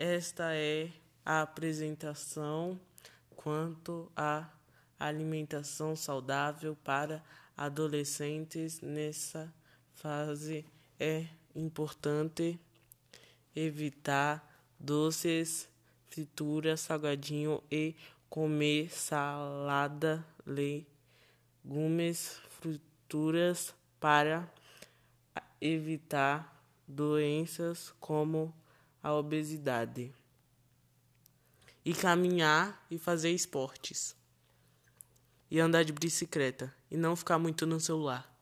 Esta é a apresentação quanto à alimentação saudável para adolescentes nessa fase. É importante evitar doces, frituras, salgadinho e comer salada, legumes, frituras para evitar doenças como a obesidade. E caminhar e fazer esportes. E andar de bicicleta e não ficar muito no celular.